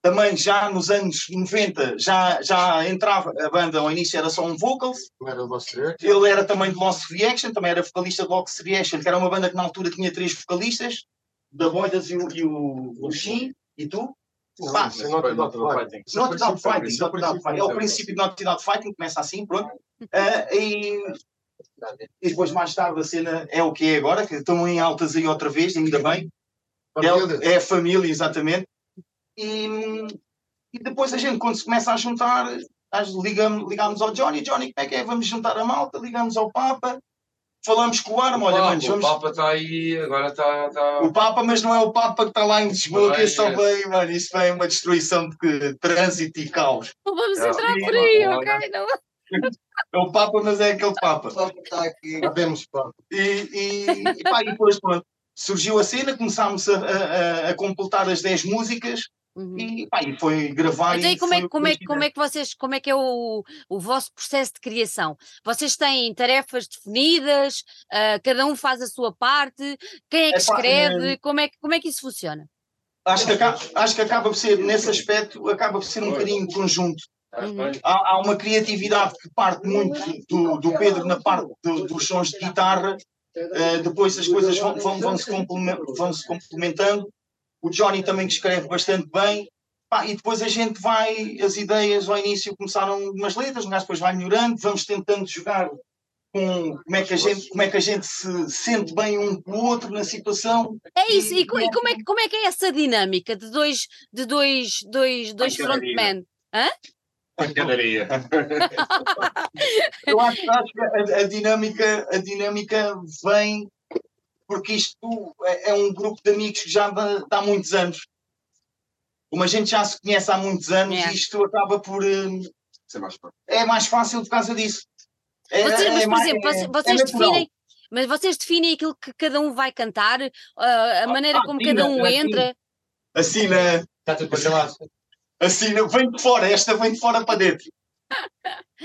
também já nos anos 90 já, já entrava, a banda ao início era só um vocals, Não era direito? ele era também de Lost Reaction, também era vocalista de Lost Reaction, que era uma banda que na altura tinha três vocalistas, da Boidas e o, e o, o Shin, e tu? Não, Pá, é Not Not Fighting. Not Fighting, Not Without Fighting. É o princípio de Not Without Fighting, começa assim, pronto. Ah, e, e depois mais tarde a cena é o que é agora, que estão em altas aí outra vez, ainda bem. É, é a família, exatamente. E, e depois a gente, quando se começa a juntar, ligamos, ligamos ao Johnny, Johnny, como é que é? Vamos juntar a malta, ligamos ao Papa, falamos com o Arma, olha, Papa, manos, O vamos. Papa está aí, agora está. está... O Papa, mas não é o Papa que está lá em Lisboa, que é só Bem, bem, mano, isso vem uma destruição de trânsito e caos. Não vamos Ah, entrar sim, por aí, ok? Não. É o Papa, mas é aquele Papa. Está aqui. Sabemos, pá. E, e, e, pá, e depois, pronto, surgiu a cena, começámos a, a- a completar as 10 músicas Uhum. e, pá, e foi gravar. Então, e e como é, como, é, como é que vocês, como é que é o, o vosso processo de criação? Vocês têm tarefas definidas, ah, cada um faz a sua parte, quem é que escreve, como, é que, como é que isso funciona? Acho que, acaba, acho que acaba por ser, nesse aspecto, acaba por ser um bocadinho conjunto. Uhum. Há, há uma criatividade que parte muito do, do Pedro na parte do- dos sons de guitarra, eh, depois as coisas vão, vão, vão, se vão se complementando. O Johnny também que escreve bastante bem. Pá, e depois a gente vai, as ideias ao início começaram umas letras, mas depois vai melhorando, vamos tentando jogar com como é que a gente, como é que a gente se sente bem um com o outro na situação. É isso, e, e como, é, que- como é que é essa dinâmica de dois, de dois, dois, dois frontmen? Pancadaria. Eu acho, acho que a, a dinâmica, a dinâmica vem porque isto é, é um grupo de amigos que já dá, dá muitos anos. Como a gente já se conhece há muitos anos, É. isto acaba por. Ser mais. É mais fácil por causa disso. É, Vocês, é mas, por exemplo, é- vocês, é vocês definem, mas vocês definem aquilo que cada um vai cantar, ah, a maneira ah, como sim, cada não, um é assim. entra. Assim, na, Está tudo parcelado. assim na- vem de fora, esta vem de fora para dentro.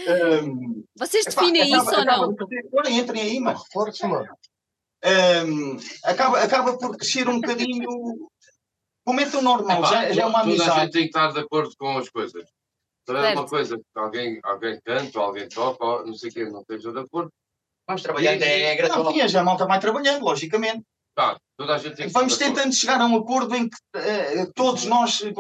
Ahm, Vocês epá, definem acaba- isso ou acaba não? ser- Ora, entrem aí, mano. Fortes, mano. Ahm, acaba, acaba por crescer um bocadinho. Como é tão normal, Epá, já, já é uma Toda a amizade. gente tem que estar de acordo com as coisas. Se é Certo. uma coisa que alguém, alguém canta, ou alguém toca, ou não sei o que, não esteja de acordo, Vamos trabalhando, é Não, gratuito. sim, a já malta vai trabalhando, logicamente. pá, toda a gente tem que Vamos estar de acordo. tentando chegar a um acordo em que eh, todos nós, eh,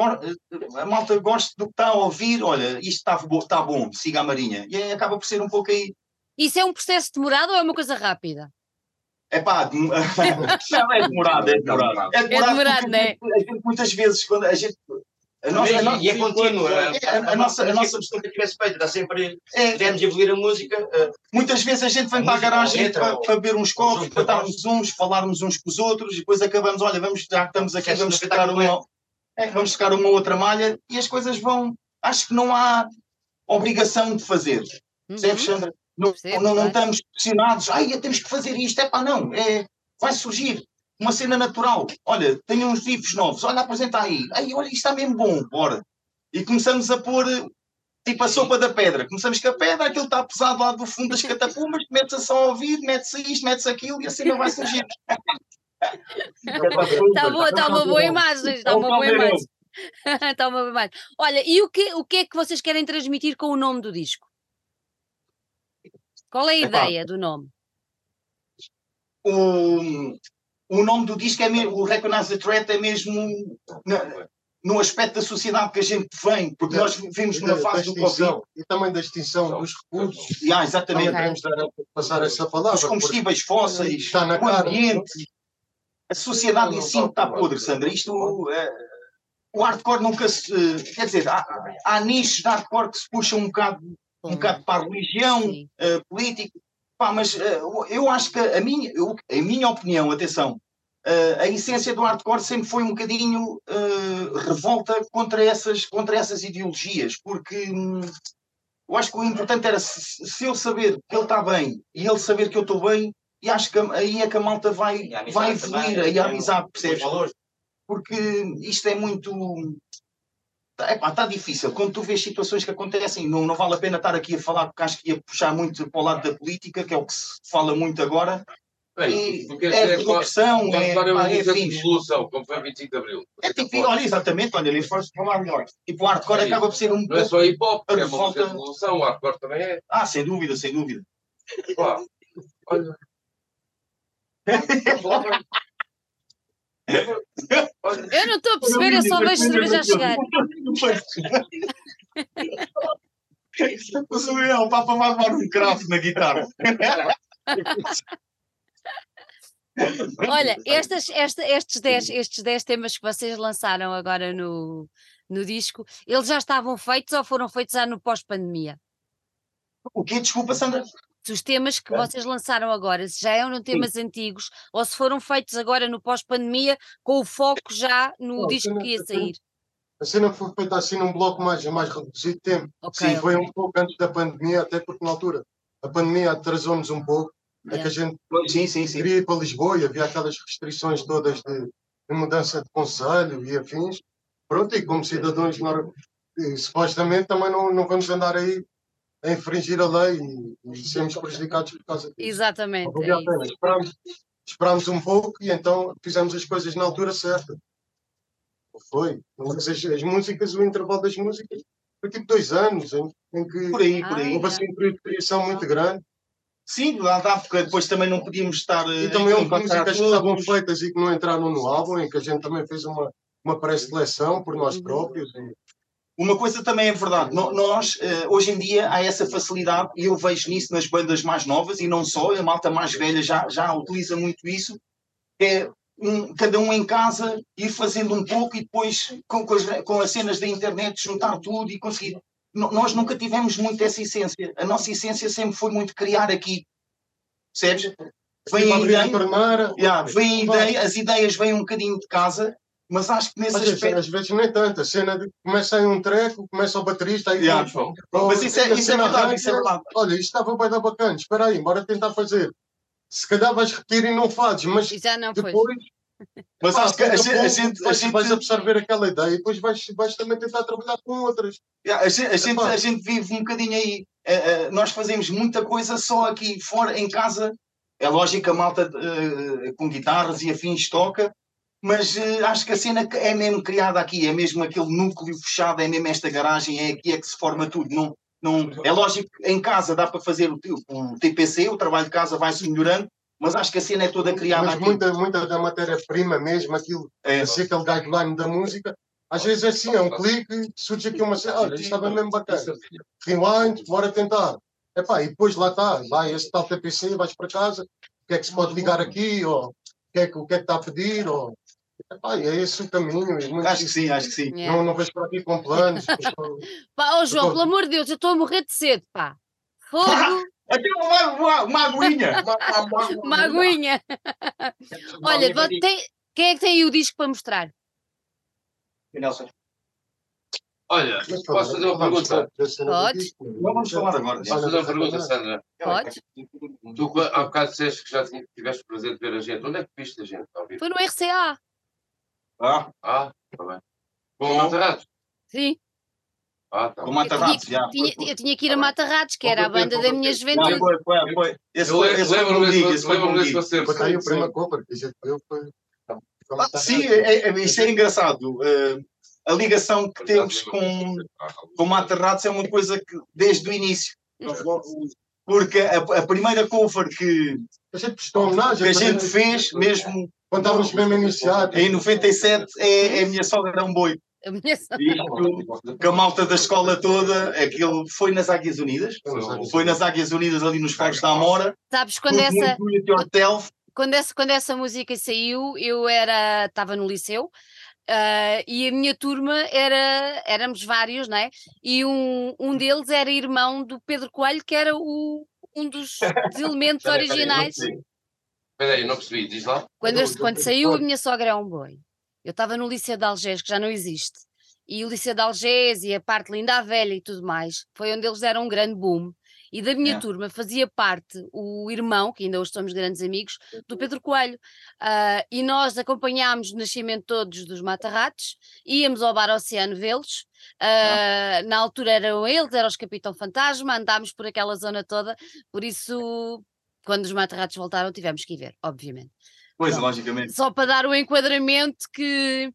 a malta goste do que está a ouvir. Olha, isto está bo- está bom, siga a Marinha. E aí acaba por ser um pouco aí. Isso é um processo demorado ou é uma coisa rápida? É pá, dem- não é demorado, é demorado. É demorado, não é? gente- a gente muitas vezes, quando a gente. A nossa, a nossa, E é contínuo. é, a- a nossa- a nossa- que tivesse feito, dá sempre. é, Podemos evoluir a música. eh, Muitas vezes a gente vem A para a garagem para, para beber uns copos, para da voz. estarmos uns, falarmos uns com os outros, e depois acabamos, olha, vamos, já que estamos aqui, vamos tocar uma, é, vamos tocar uma outra malha e as coisas vão. Acho que não há obrigação de fazer. Uhum. Percebes, Sandra? Não, Percebo, não, não estamos pressionados, ai, temos que fazer isto, é pá, não, é, vai surgir uma cena natural. Olha, tenho uns riffs novos, olha, apresenta aí, ai, olha, isto está mesmo bom, bora. E começamos a pôr tipo a sopa da pedra. Começamos com a pedra, aquilo está pesado lá do fundo das catapumas, metes-a só a ouvir, metes isto, metes aquilo e a cena vai surgir. Está boa, está uma boa imagem, está É uma boa imagem. Está uma boa imagem. Olha, e o que, o que é que vocês querem transmitir com o nome do disco? Qual é a Epá. ideia do nome? O, o nome do disco é mesmo, o Recognize the Threat é mesmo na- no aspecto da sociedade que a gente vem, porque É. nós vivemos numa fase da do Covid. extinção, e também da extinção dos recursos. Ah, exatamente. Ok. podemos dar passar essa palavra. Os combustíveis fósseis, está na o cara. ambiente, a sociedade em si está podre, Sandra. Isto, eh, o hardcore nunca se. Quer dizer, há, há nichos de hardcore que se puxam um bocado, um bocado para a religião, Sim. eh, político. Pá, mas eh, eu acho que a minha, eu, a minha opinião, atenção, eh, a essência do hardcore sempre foi um bocadinho revolta contra essas, contra essas ideologias, porque hum, eu acho que o importante era se, se eu saber que ele está bem e ele saber que eu estou bem, e acho que aí é que a malta vai, E a amizade vai evoluir, aí a é amizade, percebes? porque isto é muito. Está difícil. Quando tu vês situações que acontecem, não, não vale a pena estar aqui a falar, porque acho que ia puxar muito para o lado da política, que é o que se fala muito agora. Bem, E queres é qual- corrupção, é, é pá, é revolução, como foi 25 de Abril. É tipo, olha, exatamente, olha, ali foste falar melhor. Tipo, o hardcore É acaba por ser um Não é pouco. só hip hop, A é uma música de revolução, o hardcore também é. Ah, sem dúvida, sem dúvida. Claro. Olha. Eu não estou a perceber, eu só vejo cerveja a chegar. O Samuel, Papa vai levar um craft na guitarra. Olha, estas, esta, estes, 10, estes 10 temas que vocês lançaram agora no, no disco, eles já estavam feitos ou foram feitos já no pós-pandemia? O quê? Desculpa, Sandra. Se os temas que vocês lançaram agora, se já eram temas antigos ou se foram feitos agora no pós-pandemia com o foco já no Não, disco cena- que ia sair. A cena foi feita assim num bloco mais, mais reduzido de tempo. Ok, Sim, foi ok. um pouco antes da pandemia, até porque na altura a pandemia atrasou-nos um pouco. É que a gente Sim, sim, sim. queria ir para Lisboa e havia aquelas restrições todas de, de mudança de conselho e afins. Pronto, e como cidadãos, nós, supostamente também não, não vamos andar aí a infringir a lei e, e sermos prejudicados por causa disso. Exatamente. Não é. Esperámos, esperámos um pouco e então fizemos as coisas na altura certa. Foi. Mas as, as músicas, o intervalo das músicas foi tipo dois anos em, em que Por aí, por aí. houve assim um período de criação muito grande. Sim, lá dá, porque depois também não podíamos estar. eh, E também houve músicas que estavam feitas e que não entraram no álbum, em que a gente também fez uma, uma pré-seleção por nós Uhum. próprios. E, Uma coisa também é verdade, nós, eh, hoje em dia, há essa facilidade, e eu vejo nisso nas bandas mais novas, e não só, a malta mais velha já, já utiliza muito isso, é um- cada um em casa ir fazendo um pouco e depois, com, com as, com as cenas da internet, juntar tudo e conseguir. Nós nunca tivemos muito essa essência. A nossa essência sempre foi muito criar aqui. Percebes? Vem Tipo, a a ideia, yeah, vem a ideia, as ideias vêm um bocadinho de casa, mas acho que nesse Às vezes, aspecto. às vezes nem tanto. A cena de começa aí um treco, começa o baterista, aí Yeah. vamos, Mas isso é, a isso é verdade, isso é verdade. Olha, isto estava bem da bacana, espera aí, bora tentar fazer. Se calhar vais repetir e não fazes, mas já não foi. depois Mas pá, acho que a pouco gente, a gente, a vais, gente, vais absorver aquela ideia e depois vais, vais também tentar trabalhar com outras. yeah, a gente, a gente, a gente vive um bocadinho aí. Eh, eh, nós fazemos muita coisa só aqui fora, em casa. É lógico que a malta eh, com guitarras e afins toca, mas eh, acho que a cena é mesmo criada aqui, é mesmo aquele núcleo fechado, é mesmo esta garagem, é aqui é que se forma tudo. Não, não, é lógico que em casa dá para fazer o, o TPC, o trabalho de casa vai-se melhorando, mas acho que a cena é toda criada Mas aqui. muita, muita da matéria-prima mesmo, aquilo, É, assim, aquele guideline da música, às vezes é assim, é um clique, surge aqui uma cena, olha, isto estava mesmo bacana. Rewind, bora tentar. Epá, e depois lá está, vai esse tal TPC, vais para casa, o que é que se pode ligar aqui, ou o que é que, o que, é que está a pedir, ou... Epá, e é esse o caminho. Muito acho que sim, acho que sim. Yeah. Não, não vais para aqui com planos. Pá, ó João, Tô- pelo amor de Deus, eu estou a morrer de sede, pá. Fogo, Aqui uma, uma, uma aguinha. uma aguinha. Olha, tem- quem é que tem aí o disco para mostrar? Nelson, Olha, Mas, posso fazer uma vamos pergunta? Pode. vamos falar agora. Posso fazer uma pergunta, Sandra? Pode? Tu há bocado disseste que já tiveste o prazer de ver a gente. Onde é que viste a gente? Foi no RCA. Ah, Ah, está bem. Com o Matarazzo? Sim. Ah, tá. com bem. Mata Eu tinha, Ratos, já. tinha- foi, foi. eu tinha que ir a Tá bem. Mata Ratos, que era a banda da minha juventude. foi, foi, foi. Esse foi, esse foi lembro-me comigo, esse foi comigo. concerto. Foi aí que a gente viu foi. Ah, Sim, é, é, isto é engraçado. eh, a ligação que temos com, com Mata Ratos é uma coisa que, desde o início, nós logo- porque a, a primeira cover que, A gente prestou homenagem. que a gente fez, mesmo Quando estávamos mesmo iniciados. em 97, é, é a minha sogra é um boi. A minha Isto, com a malta da escola toda, aquilo foi nas Águias Unidas. Foi nas Águias Unidas, ali nos Foros da Amora. Sabes, quando essa, quando essa, quando essa música saiu, eu era, estava no liceu ah, e a minha turma era, éramos vários, não é? E um, um deles era irmão do Pedro Coelho, que era o, um dos, dos elementos Espera aí, espera aí, não originais. Espera aí, não percebi. Diz lá. Quando, Do- eu- do quando saiu, a minha sogra é um boi. Eu estava no Liceu de Algés, que já não existe. E o Liceu de Algés e a parte linda à velha e tudo mais, foi onde eles deram um grande boom. E da minha É. turma fazia parte o irmão, que ainda hoje somos grandes amigos, do Pedro Coelho. Ah, e nós acompanhámos o nascimento todos dos Matarratos, íamos ao Bar Oceano vê-los. Ah, Na altura eram eles, eram os Capitão Fantasma, andámos por aquela zona toda, por isso, quando os Matarratos voltaram, tivemos que ir ver, obviamente Pois, logicamente. só para dar o enquadramento que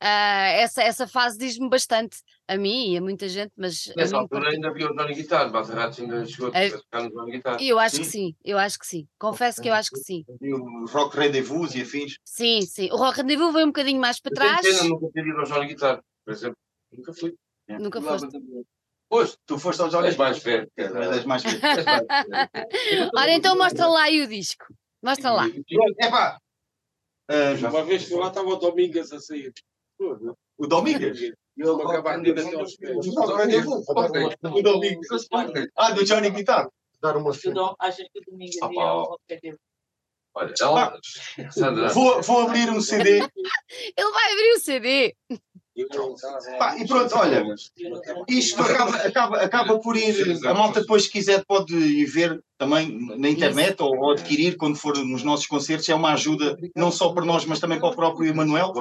ah, essa, essa fase diz-me bastante a mim e a muita gente, mas Nessa altura ainda havia o Johnny Guitar. Batarratos ainda chegou a É. tocar no Johnny Guitar. eu acho que Sim. sim, eu acho que sim. Confesso que eu acho que sim. E o Rock Rendezvous e afins. Sim, sim. O Rock Rendezvous veio um bocadinho mais para Eu trás. pena nunca ter ido ao Johnny Guitar, por exemplo. Nunca fui. Nunca Não, foste. Pois, tu foste ao Johnny. És mais velho. És mais velho. Ora, então mostra lá aí o disco. Mostra lá. Epá! ah, Uma vez que lá estava o Domingas a sair. O Domingas. Ele acaba de ir até aos pés. O. O Domingas. Ah, do Johnny Guitar. Dar uma achas que o domingo Ah, um objetivo? Olha, ela. Sandra, Vou, vou abrir um CD. Ele vai abrir o CD. Pá, e pronto, olha. Isto acaba, acaba, acaba por ir. A malta depois, se quiser, pode ir ver também na internet ou, ou adquirir quando for nos nossos concertos. É uma ajuda, não só para nós, mas também para o próprio Emanuel.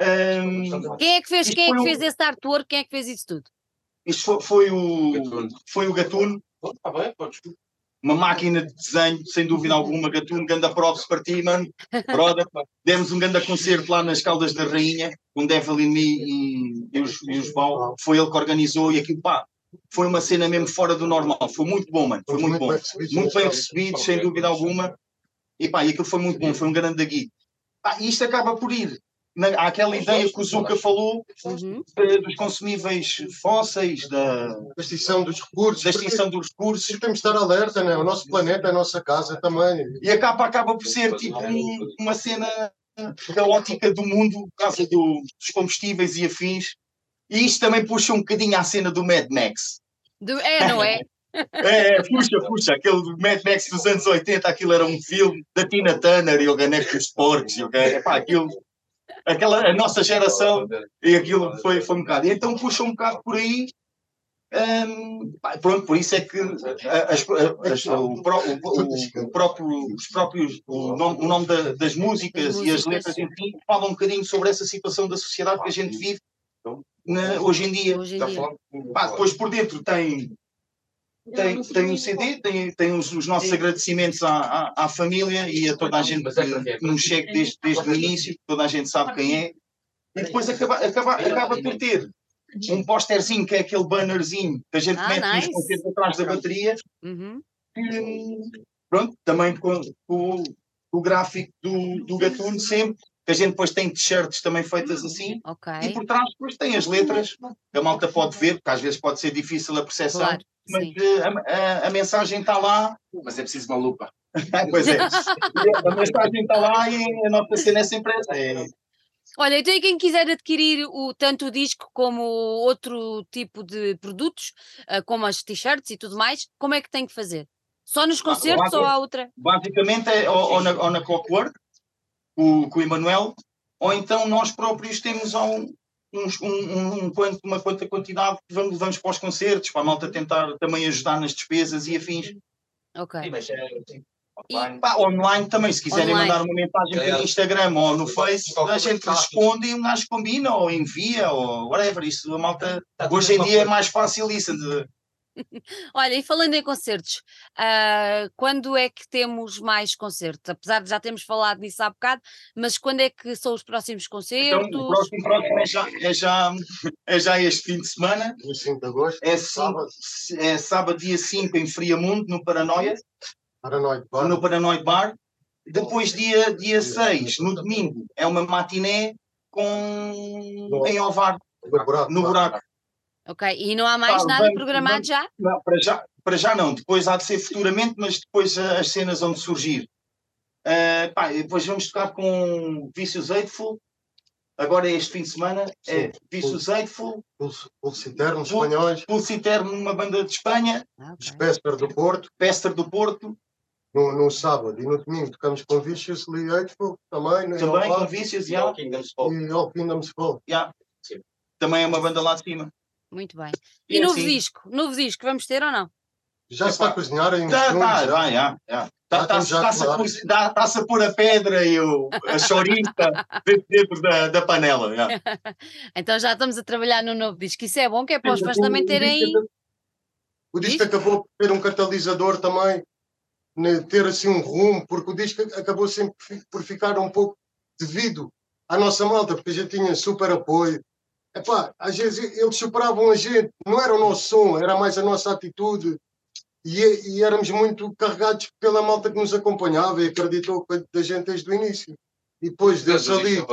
Ahm, Quem é que fez, quem é que um- fez esse artwork? Quem é que fez isso tudo? isto foi, foi o, Gatuno. foi o Gatuno, Está bem, podes. uma máquina de desenho, sem dúvida alguma. Gatuno, ganda props para ti, mano. Brother, demos um grande concerto lá nas Caldas da Rainha, com Devil in Me e, e os, e os Bau. Foi ele que organizou e aquilo, pá, foi uma cena mesmo fora do normal. Foi muito bom, mano. Foi muito bom. muito bem recebido, sem dúvida alguma. E pá, e aquilo foi muito bom, foi um grande gui. Ah, e isto acaba por ir. Na, há aquela ideia que o Zuka falou Uhum. dos consumíveis fósseis, da, Da extinção dos recursos. da extinção dos recursos, Temos de estar alerta, né? O nosso planeta é a nossa casa também. e a capa acaba por ser tipo um- uma cena caótica do mundo por causa do- dos combustíveis e afins. E isto também puxa um bocadinho à cena do Mad Max. Do- é, não é? É, puxa, puxa, aquele do Mad Max dos anos 80, aquilo era um filme da Tina Turner e o Ganeco dos Porcos, e o que- epá, aquilo, aquela, a nossa geração, e aquilo foi, foi um bocado. E então puxa um bocado por aí. hum, pronto, por isso é que as- as- o, pró- o- o próprio, os próprios, o nome, o nome da- das músicas e as letras, enfim, falam um bocadinho sobre essa situação da sociedade que a gente vive na- hoje em dia. Hoje em dia. Pá, depois por dentro tem, tem, tem um CD, tem, tem os, os nossos agradecimentos à, à, à família e a toda a gente que, que nos chega desde, desde o início, toda a gente sabe quem é. E depois acaba, acaba, acaba por ter um pósterzinho, que é aquele bannerzinho que a gente Ah, mete nos nice. concertos atrás da bateria, Uhum. que, pronto, também com, com o gráfico do, do Gatuno sempre, que a gente depois tem t-shirts também feitas assim, Ok. e por trás depois tem as letras, que a malta pode ver, porque às vezes pode ser difícil a percepção, Claro. Mas eh, a, a- a mensagem está lá. Mas é preciso uma lupa. pois é, a mensagem está lá e a nossa cena é sempre essa. É, Olha, então e quem quiser adquirir o, tanto o disco como outro tipo de produtos, ah, como as t-shirts e tudo mais, como é que tem que fazer? Só nos concertos ou há outra? basicamente é ou, ou na, ou na Clockwork, com, com o Emanuel, ou então nós próprios temos um, uns- um, um, um uma quanta quantidade que vamos, levamos para os concertos, para a malta tentar também ajudar nas despesas e afins. Ok. Sim, mas é E- Pá, online também, se quiserem Online. mandar uma mensagem pelo Instagram ou no Face, a gente responde e um gajo combina ou envia ou whatever. Isso a malta hoje em dia é mais fácil isso. de- Olha, e falando em concertos, ah, quando é que temos mais concertos? Apesar de já termos falado nisso há bocado, mas quando é que são os próximos Então, concertos? o próximo, próximo é, já, é, já, é já este fim de semana. No 5 de agosto, É, sábado. é sábado, dia 5, em Friamundo, no Paranoia, Paranoide Bar. no Paranoide Bar. Depois, dia, dia 6, no domingo, é uma matiné com... em Ovar, No buraco. Ok, e não há mais Pá, nada vamos- programado vamos- já? Não, para, já, para já não, depois há de ser futuramente, mas depois ah, as cenas vão de surgir. Ah, pá, e depois vamos tocar com Vicious Eightful. Agora é este fim de semana, é Sim. Vicious Eightful, Pulse, Pulse Eterno, Pul- espanhóis. Pulse Eterno, uma banda de Espanha, Ah, ok. Spesper do Porto. Pester do Porto, No, no sábado e no domingo tocamos com Viciously Hateful também. No também com Vicious, E ao Kingdom's Fall. E All Kingdoms Fall. já. também é uma banda lá de cima. Muito bem. E E novo assim- disco? Novo disco, vamos ter ou não? Já se está a cozinhar em uns Tá, segundos. tá, já, já, já. Já Está-se já a tá, falar. a, a pôr a pedra e o, a chorinha dentro, da, da panela. já. Então já estamos a trabalhar no novo disco. Isso é bom, que é para os fãs também terem. O disco acabou por ter um catalisador também, né, ter assim um rumo, porque o disco acabou sempre por ficar um pouco devido à nossa malta, porque a gente tinha super apoio. Epá, às vezes eles superavam a gente, não era o nosso som, era mais a nossa atitude. E, e éramos muito carregados pela malta que nos acompanhava e acreditou da gente desde o início. E depois deu-se ali, Chico.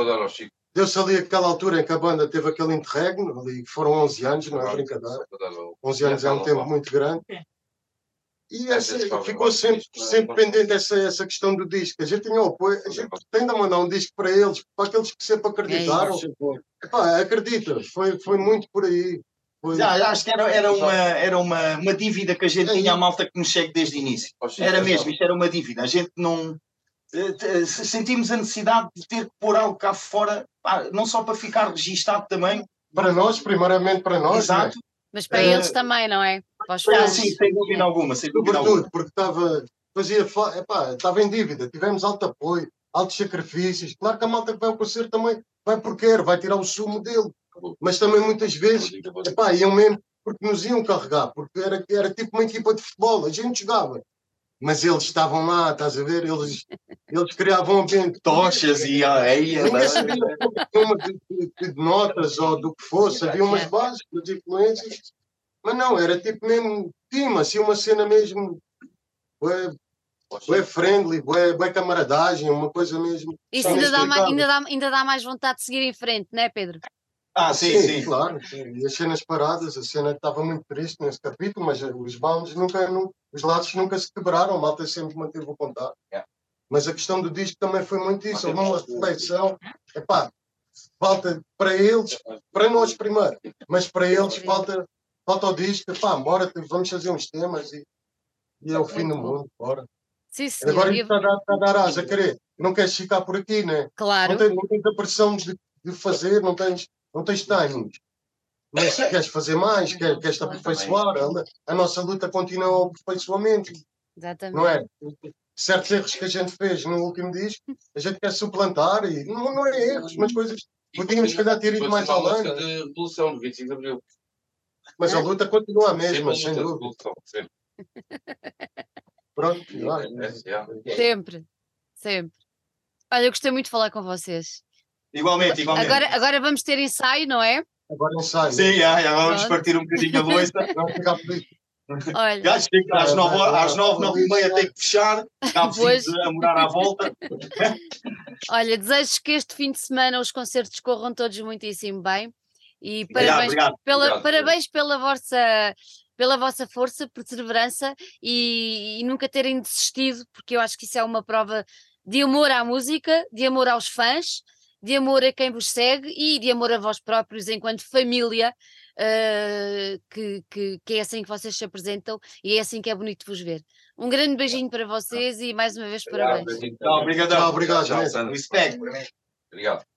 deu ali aquela altura em que a banda teve aquele interregno, ali foram 11 anos, não é brincadeira. Salvador ao- 11 anos é um tempo muito grande. E essa, ficou sempre, é? sempre pendente essa, essa questão do disco. A gente tinha o apoio, a gente tem de mandar um disco para eles, para aqueles que sempre acreditaram. Epá, acredita, foi, foi muito por aí. Foi, Já, acho que era, era, uma, era uma, uma dívida que a gente É tinha à malta que nos segue desde o início. Era é mesmo, isto era uma dívida. A gente não. eh, eh, Sentimos a necessidade de ter que pôr algo cá fora, não só para ficar registado também, para nós, primeiramente para nós, né? exato, Mas para Eh, eles também, não é? Para os Ah, sim, sem dúvida alguma, sem dúvida alguma. sobretudo porque estava, fazia, fa- epá, estava em dívida, tivemos alto apoio, altos sacrifícios. Claro que a malta que vai ao concerto também vai porque quer, vai tirar o sumo dele, mas também muitas vezes Epá, iam mesmo porque nos iam carregar, porque era, era tipo uma equipa de futebol, a gente jogava. Mas eles estavam lá, estás a ver? Eles, eles criavam ambiente. Tochas e aí. Ninguém sabia uma de, de- de notas ou do que fosse, havia umas bases, umas influências. Mas não, era tipo mesmo time, assim, uma cena mesmo. Bué, bué friendly, bué, bué camaradagem, uma coisa mesmo. Isso ainda dá, ma- inexplicável. ainda, dá, ainda dá mais vontade de seguir em frente, não é, Pedro? Ah, sim, sim. Claro, sim. e as cenas paradas, a cena estava muito triste nesse capítulo, mas os bounds nunca, nu- os laços nunca se quebraram, a malta sempre manteve o contato. Yeah. Mas a questão do disco também foi muito isso, houve uma reflexão, epá, falta para eles, para nós primeiro, mas para eles falta, falta o disco, epá, bora, vamos fazer uns temas e, e é o fim do mundo, bora. Sim, senhor. Agora está a dar, a dar asa, querer, não queres ficar por aqui, né? Claro. Não, tens, não tens a pressão de, de fazer, não tens, não tens timings. Mas queres fazer mais, queres, queres te aperfeiçoar. A, a nossa luta continua ao aperfeiçoamento, Exatamente. não é? Certos erros que a gente fez no último disco, a gente quer suplantar e não, não é erros, mas coisas. Podíamos, se calhar, ter ido mais além, de revolução do 25 de Abril. Mas a luta continua a mesma, sem dúvida. sempre. Pronto, É, vai. é, é. Sempre. Sempre. Olha, eu gostei muito de falar com vocês. Igualmente, igualmente. Agora, agora vamos ter ensaio, não é? Agora ensaio. Sim, já, já vamos Pronto. partir um bocadinho a louça. Vamos ficar por isso. Olha, Já chega às nove, às nove, nove e meia tem que fechar. Preciso a morar à volta. olha, desejo que este fim de semana os concertos corram todos muitíssimo bem. E Obrigado, parabéns, obrigado. pela, Obrigado, parabéns pela vossa pela vossa força, perseverança e, e nunca terem desistido, porque eu acho que isso é uma prova de amor à música, de amor aos fãs, de amor a quem vos segue e de amor a vós próprios enquanto família, eh, que, que, que é assim que vocês se apresentam e é assim que é bonito vos ver. Um grande beijinho para vocês e mais uma vez parabéns. Obrigado. Tchau, obrigado, Tchau. Respect. Obrigado.